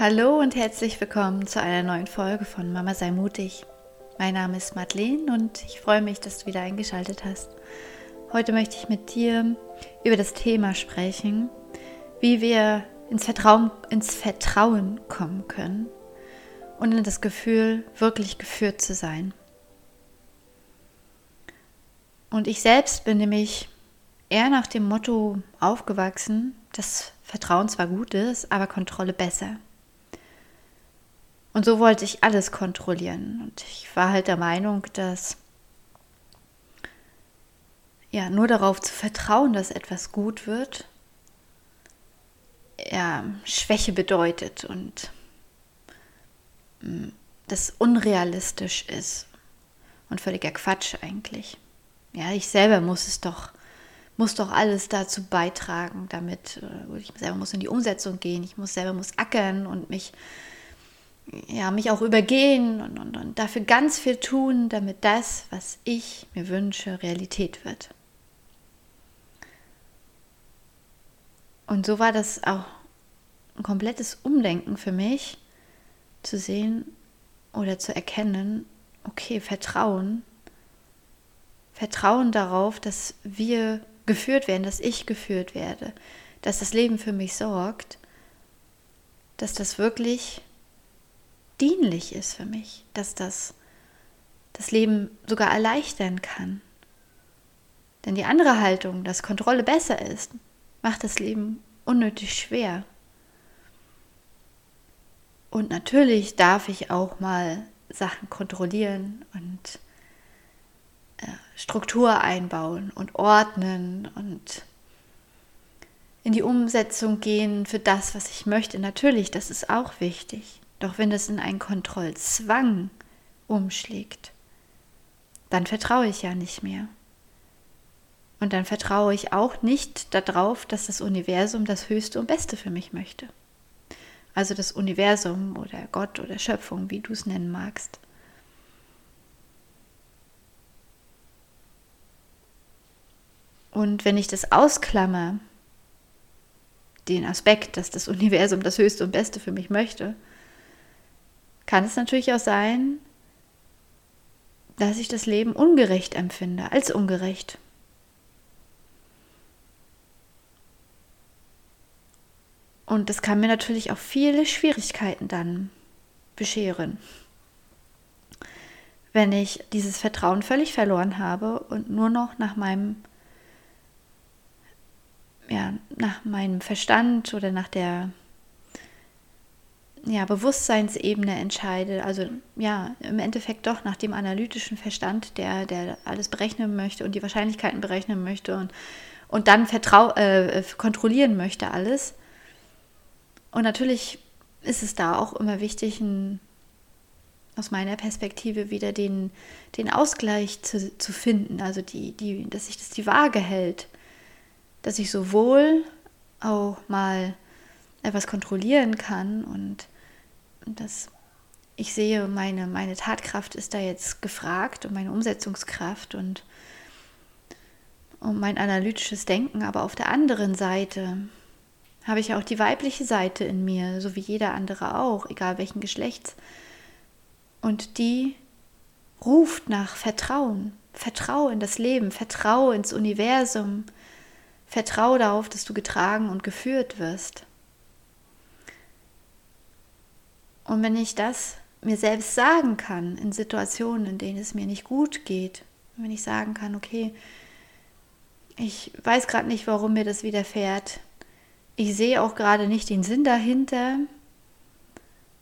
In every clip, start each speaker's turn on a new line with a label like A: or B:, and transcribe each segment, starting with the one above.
A: Hallo und herzlich willkommen zu einer neuen Folge von Mama sei mutig. Mein Name ist Madeleine und ich freue mich, dass du wieder eingeschaltet hast. Heute möchte ich mit dir über das Thema sprechen, wie wir ins Vertrauen, ins Vertrauen kommen können und in das Gefühl, wirklich geführt zu sein. Und ich selbst bin nämlich eher nach dem Motto aufgewachsen, dass Vertrauen zwar gut ist, aber Kontrolle besser. Und so wollte ich alles kontrollieren. Und ich war halt der Meinung, dass ja nur darauf zu vertrauen, dass etwas gut wird, ja, Schwäche bedeutet und mm, das unrealistisch ist und völliger Quatsch eigentlich. Ja, ich selber muss es doch, muss doch alles dazu beitragen, damit äh, ich selber muss in die Umsetzung gehen, ich muss selber muss ackern und mich ja, mich auch übergehen und, und, und dafür ganz viel tun, damit das, was ich mir wünsche, Realität wird. Und so war das auch ein komplettes Umdenken für mich, zu sehen oder zu erkennen, okay, Vertrauen, Vertrauen darauf, dass wir geführt werden, dass ich geführt werde, dass das Leben für mich sorgt, dass das wirklich dienlich ist für mich, dass das das Leben sogar erleichtern kann. Denn die andere Haltung, dass Kontrolle besser ist, macht das Leben unnötig schwer. Und natürlich darf ich auch mal Sachen kontrollieren und äh, Struktur einbauen und ordnen und in die Umsetzung gehen für das, was ich möchte. Natürlich, das ist auch wichtig. Doch wenn es in einen Kontrollzwang umschlägt, dann vertraue ich ja nicht mehr. Und dann vertraue ich auch nicht darauf, dass das Universum das Höchste und Beste für mich möchte. Also das Universum oder Gott oder Schöpfung, wie du es nennen magst. Und wenn ich das ausklammer, den Aspekt, dass das Universum das Höchste und Beste für mich möchte, kann es natürlich auch sein, dass ich das Leben ungerecht empfinde, als ungerecht. Und das kann mir natürlich auch viele Schwierigkeiten dann bescheren. Wenn ich dieses Vertrauen völlig verloren habe und nur noch nach meinem ja, nach meinem Verstand oder nach der ja, Bewusstseinsebene entscheide, also ja, im Endeffekt doch nach dem analytischen Verstand, der, der alles berechnen möchte und die Wahrscheinlichkeiten berechnen möchte und, und dann vertrau äh, kontrollieren möchte alles. Und natürlich ist es da auch immer wichtig, ein, aus meiner Perspektive wieder den, den Ausgleich zu, zu finden, also die, die, dass sich das die Waage hält, dass ich sowohl auch mal etwas kontrollieren kann und, dass ich sehe, meine, meine Tatkraft ist da jetzt gefragt und meine Umsetzungskraft und, und mein analytisches Denken, aber auf der anderen Seite habe ich auch die weibliche Seite in mir, so wie jeder andere auch, egal welchen Geschlechts. Und die ruft nach Vertrauen. Vertraue in das Leben, vertraue ins Universum, vertraue darauf, dass du getragen und geführt wirst. Und wenn ich das mir selbst sagen kann in Situationen, in denen es mir nicht gut geht, wenn ich sagen kann, okay, ich weiß gerade nicht, warum mir das widerfährt, ich sehe auch gerade nicht den Sinn dahinter,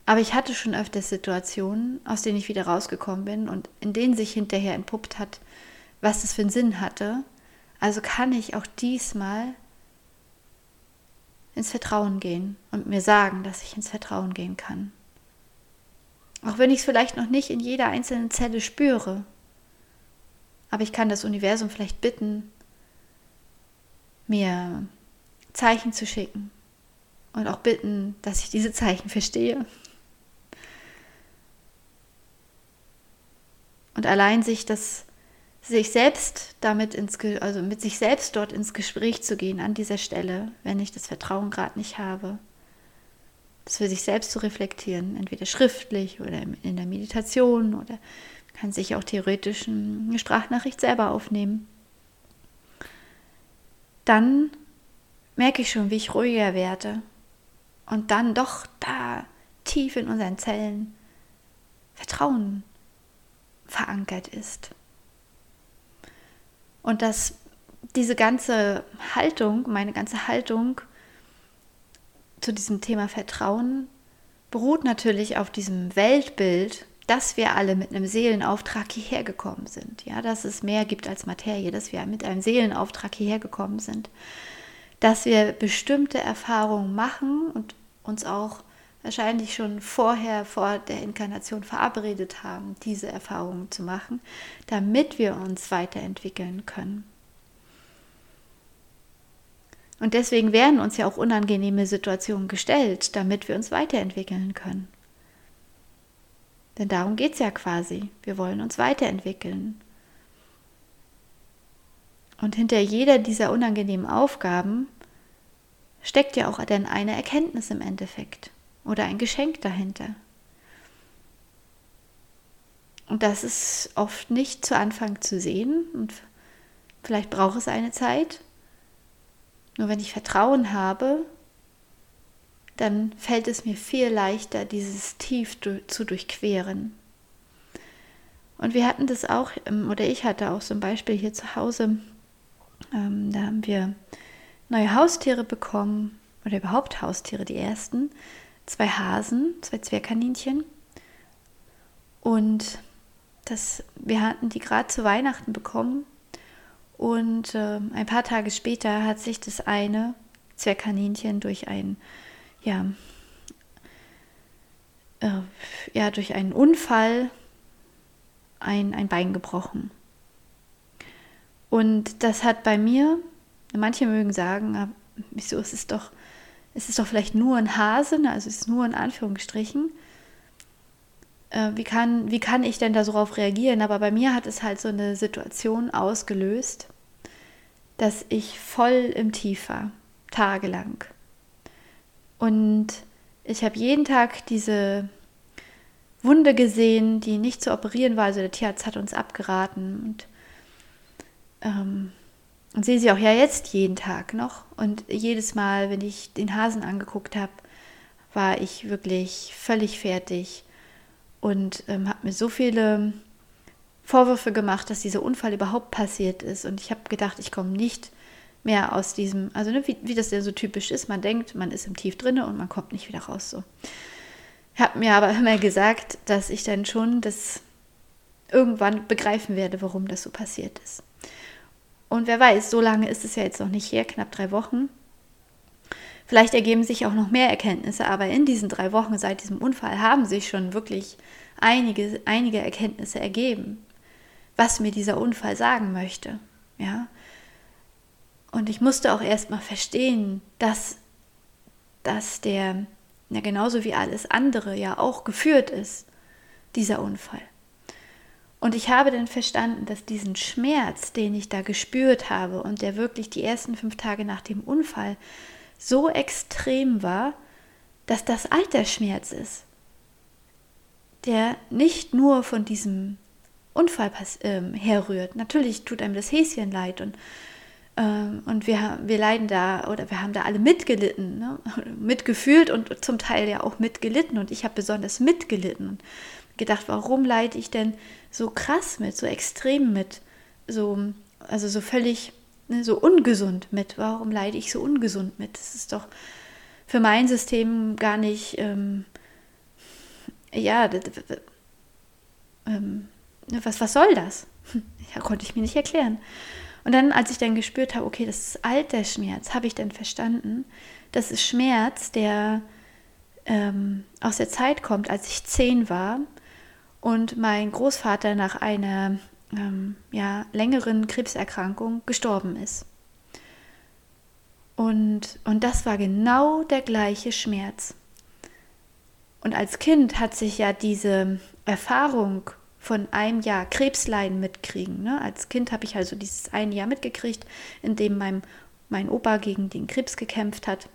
A: aber ich hatte schon öfters Situationen, aus denen ich wieder rausgekommen bin und in denen sich hinterher entpuppt hat, was das für einen Sinn hatte. Also kann ich auch diesmal ins Vertrauen gehen und mir sagen, dass ich ins Vertrauen gehen kann. Auch wenn ich es vielleicht noch nicht in jeder einzelnen Zelle spüre. Aber ich kann das Universum vielleicht bitten, mir Zeichen zu schicken und auch bitten, dass ich diese Zeichen verstehe. Und allein sich das sich selbst damit ins also mit sich selbst dort ins Gespräch zu gehen an dieser Stelle, wenn ich das Vertrauen gerade nicht habe, das für sich selbst zu reflektieren, entweder schriftlich oder in der Meditation oder kann sich auch theoretisch eine Sprachnachricht selber aufnehmen. Dann merke ich schon, wie ich ruhiger werde und dann doch da tief in unseren Zellen Vertrauen verankert ist. Und dass diese ganze Haltung, meine ganze Haltung zu diesem Thema Vertrauen beruht natürlich auf diesem Weltbild, dass wir alle mit einem Seelenauftrag hierher gekommen sind. Ja, dass es mehr gibt als Materie, dass wir mit einem Seelenauftrag hierher gekommen sind. Dass wir bestimmte Erfahrungen machen und uns auch wahrscheinlich schon vorher, vor der Inkarnation verabredet haben, diese Erfahrungen zu machen, damit wir uns weiterentwickeln können. Und deswegen werden uns ja auch unangenehme Situationen gestellt, damit wir uns weiterentwickeln können. Denn darum geht es ja quasi. Wir wollen uns weiterentwickeln. Und hinter jeder dieser unangenehmen Aufgaben steckt ja auch dann eine Erkenntnis im Endeffekt oder ein Geschenk dahinter. Und das ist oft nicht zu Anfang zu sehen und vielleicht braucht es eine Zeit. Nur wenn ich Vertrauen habe, dann fällt es mir viel leichter, dieses Tief zu durchqueren. Und wir hatten das auch, ähm, oder ich hatte auch zum Beispiel hier zu Hause, ähm, da haben wir neue Haustiere bekommen, oder überhaupt Haustiere, die ersten. Zwei Hasen, zwei Zwergkaninchen. Und das, wir hatten die gerade zu Weihnachten bekommen. Und äh, ein paar Tage später hat sich das eine Zwergkaninchen durch ein ja, äh, ja, durch einen Unfall ein, ein Bein gebrochen. Und das hat bei mir, manche mögen sagen, ah, wieso ist es doch, es ist doch vielleicht nur ein Hase, ne, also es ist nur in Anführungsstrichen. Äh, wie, kann, wie kann ich denn da so darauf reagieren? Aber bei mir hat es halt so eine Situation ausgelöst, dass ich voll im Tief war, tagelang. Und ich habe jeden Tag diese Wunde gesehen, die nicht zu operieren war. Also der Tierarzt hat uns abgeraten und, ähm, und sehe sie auch ja jetzt jeden Tag noch. Und jedes Mal, wenn ich den Hasen angeguckt habe, war ich wirklich völlig fertig und ähm, habe mir so viele Vorwürfe gemacht, dass dieser Unfall überhaupt passiert ist. Und ich habe gedacht, ich komme nicht mehr aus diesem, also ne, wie, wie das ja so typisch ist, man denkt, man ist im Tief drinne und man kommt nicht wieder raus so. Ich habe mir aber immer gesagt, dass ich dann schon das irgendwann begreifen werde, warum das so passiert ist. Und wer weiß, so lange ist es ja jetzt noch nicht her, knapp drei Wochen. Vielleicht ergeben sich auch noch mehr Erkenntnisse, aber in diesen drei Wochen seit diesem Unfall haben sich schon wirklich einige, einige Erkenntnisse ergeben, was mir dieser Unfall sagen möchte. Ja, und ich musste auch erstmal verstehen, dass, dass der, ja genauso wie alles andere, ja auch geführt ist, dieser Unfall. Und ich habe dann verstanden, dass diesen Schmerz, den ich da gespürt habe und der wirklich die ersten fünf Tage nach dem Unfall so extrem war, dass das Altersschmerz ist, der nicht nur von diesem Unfall äh, herrührt. Natürlich tut einem das Häschen leid und ähm, und wir, wir leiden da oder wir haben da alle mitgelitten, ne? mitgefühlt und zum Teil ja auch mitgelitten. Und ich habe besonders mitgelitten und gedacht, warum leide ich denn so krass mit, so extrem mit, so, also so völlig ne, so ungesund mit? Warum leide ich so ungesund mit? Das ist doch für mein System gar nicht, ähm, ja, ähm, was, was soll das? Ja, konnte ich mir nicht erklären. Und dann, als ich dann gespürt habe, okay, das ist Altersschmerz, habe ich dann verstanden, das ist Schmerz, der ähm, aus der Zeit kommt, als ich zehn war und mein Großvater nach einer ähm, ja, längeren Krebserkrankung gestorben ist. Und, und das war genau der gleiche Schmerz. Und als Kind hat sich ja diese Erfahrung von einem Jahr Krebsleiden mitkriegen. Ne? Als Kind habe ich also dieses ein Jahr mitgekriegt, in dem mein, mein Opa gegen den Krebs gekämpft hat.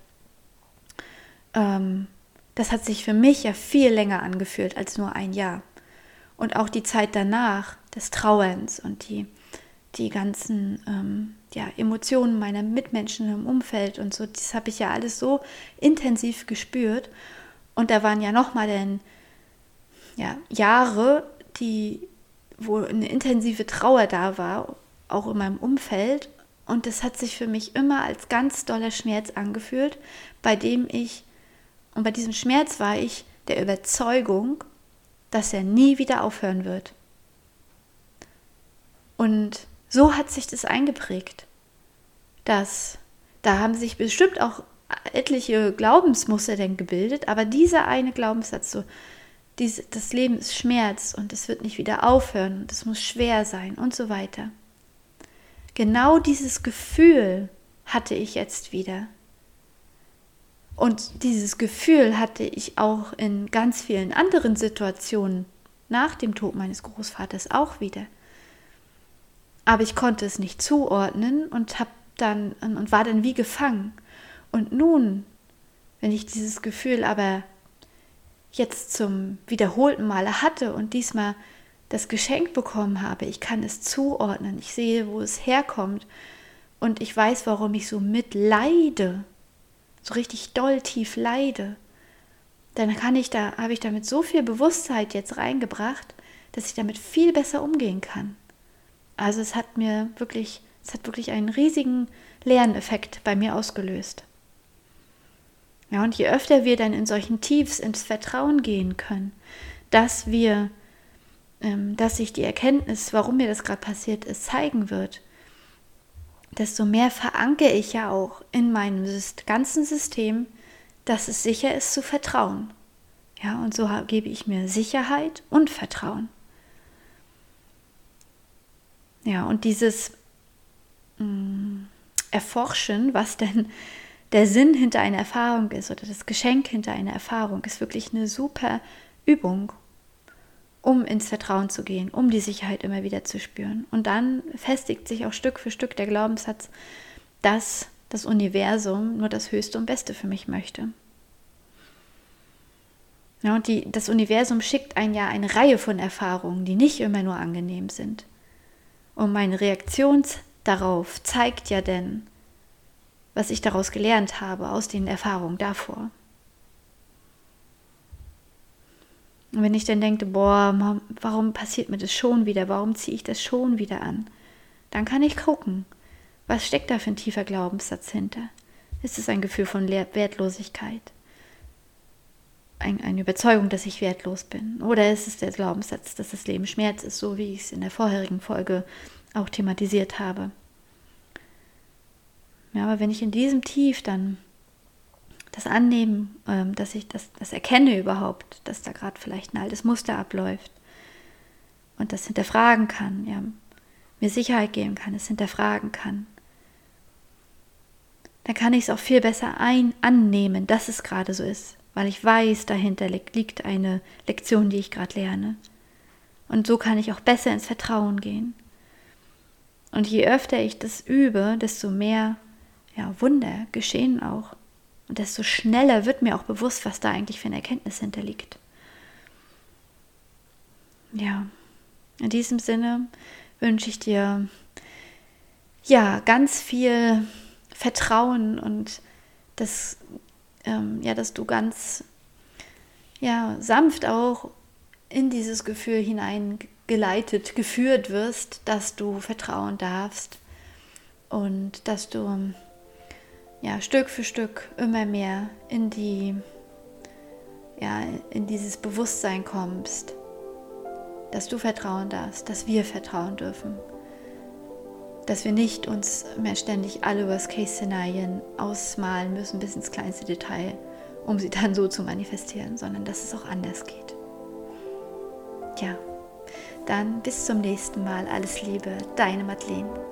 A: Ähm, das hat sich für mich ja viel länger angefühlt als nur ein Jahr. Und auch die Zeit danach, des Trauerns und die, die ganzen ähm, ja, Emotionen meiner Mitmenschen im Umfeld und so, das habe ich ja alles so intensiv gespürt. Und da waren ja nochmal dann ja, Jahre, die, wo eine intensive Trauer da war, auch in meinem Umfeld. Und das hat sich für mich immer als ganz doller Schmerz angefühlt, bei dem ich, und bei diesem Schmerz war ich der Überzeugung, dass er nie wieder aufhören wird. Und so hat sich das eingeprägt, dass da haben sich bestimmt auch etliche Glaubensmuster denn gebildet, aber dieser eine Glaubenssatz, so, diese, das Leben ist Schmerz und es wird nicht wieder aufhören und es muss schwer sein und so weiter. Genau dieses Gefühl hatte ich jetzt wieder. Und dieses Gefühl hatte ich auch in ganz vielen anderen Situationen nach dem Tod meines Großvaters auch wieder. Aber ich konnte es nicht zuordnen und habe dann und war dann wie gefangen. Und nun, wenn ich dieses Gefühl aber jetzt zum wiederholten Male hatte und diesmal das Geschenk bekommen habe, ich kann es zuordnen, ich sehe, wo es herkommt und ich weiß, warum ich so mitleide, so richtig doll tief leide, dann kann ich da, habe ich damit so viel Bewusstheit jetzt reingebracht, dass ich damit viel besser umgehen kann. Also es hat mir wirklich, es hat wirklich einen riesigen Lerneffekt bei mir ausgelöst. Ja, und je öfter wir dann in solchen Tiefs ins Vertrauen gehen können, dass wir, ähm, dass sich die Erkenntnis, warum mir das gerade passiert ist, zeigen wird, desto mehr verankere ich ja auch in meinem ganzen System, dass es sicher ist zu vertrauen. Ja, und so gebe ich mir Sicherheit und Vertrauen. Ja, und dieses mh, mm, Erforschen, was denn der Sinn hinter einer Erfahrung ist oder das Geschenk hinter einer Erfahrung, ist wirklich eine super Übung, um ins Vertrauen zu gehen, um die Sicherheit immer wieder zu spüren. Und dann festigt sich auch Stück für Stück der Glaubenssatz, dass das Universum nur das Höchste und Beste für mich möchte. Ja, und die, das Universum schickt ein ja eine Reihe von Erfahrungen, die nicht immer nur angenehm sind. Und meine Reaktion darauf zeigt ja denn, was ich daraus gelernt habe, aus den Erfahrungen davor. Und wenn ich dann denke, boah, warum passiert mir das schon wieder? Warum ziehe ich das schon wieder an? Dann kann ich gucken, was steckt da für ein tiefer Glaubenssatz hinter? Ist es ein Gefühl von Wertlosigkeit? Ein, eine Überzeugung, dass ich wertlos bin? Oder ist es der Glaubenssatz, dass das Leben Schmerz ist, so wie ich es in der vorherigen Folge auch thematisiert habe? Ja, aber wenn ich in diesem Tief dann das annehmen, ähm, dass ich das, das erkenne überhaupt, dass da gerade vielleicht ein altes Muster abläuft und das hinterfragen kann, ja, mir Sicherheit geben kann, es hinterfragen kann, dann kann ich es auch viel besser ein annehmen, dass es gerade so ist, weil ich weiß, dahinter liegt eine Lektion, die ich gerade lerne. Und so kann ich auch besser ins Vertrauen gehen. Und je öfter ich das übe, desto mehr ja, Wunder geschehen auch. Und desto schneller wird mir auch bewusst, was da eigentlich für eine Erkenntnis hinterliegt. Ja, in diesem Sinne wünsche ich dir ja ganz viel Vertrauen und das, ähm, ja, dass du ganz ja, sanft auch in dieses Gefühl hineingeleitet, geführt wirst, dass du vertrauen darfst und dass du ja, Stück für Stück immer mehr in die, ja, in dieses Bewusstsein kommst, dass du vertrauen darfst, dass wir vertrauen dürfen, dass wir nicht uns mehr ständig alle Worst-Case-Szenarien ausmalen müssen bis ins kleinste Detail, um sie dann so zu manifestieren, sondern dass es auch anders geht. Ja, dann bis zum nächsten Mal. Alles Liebe, deine Madeleine.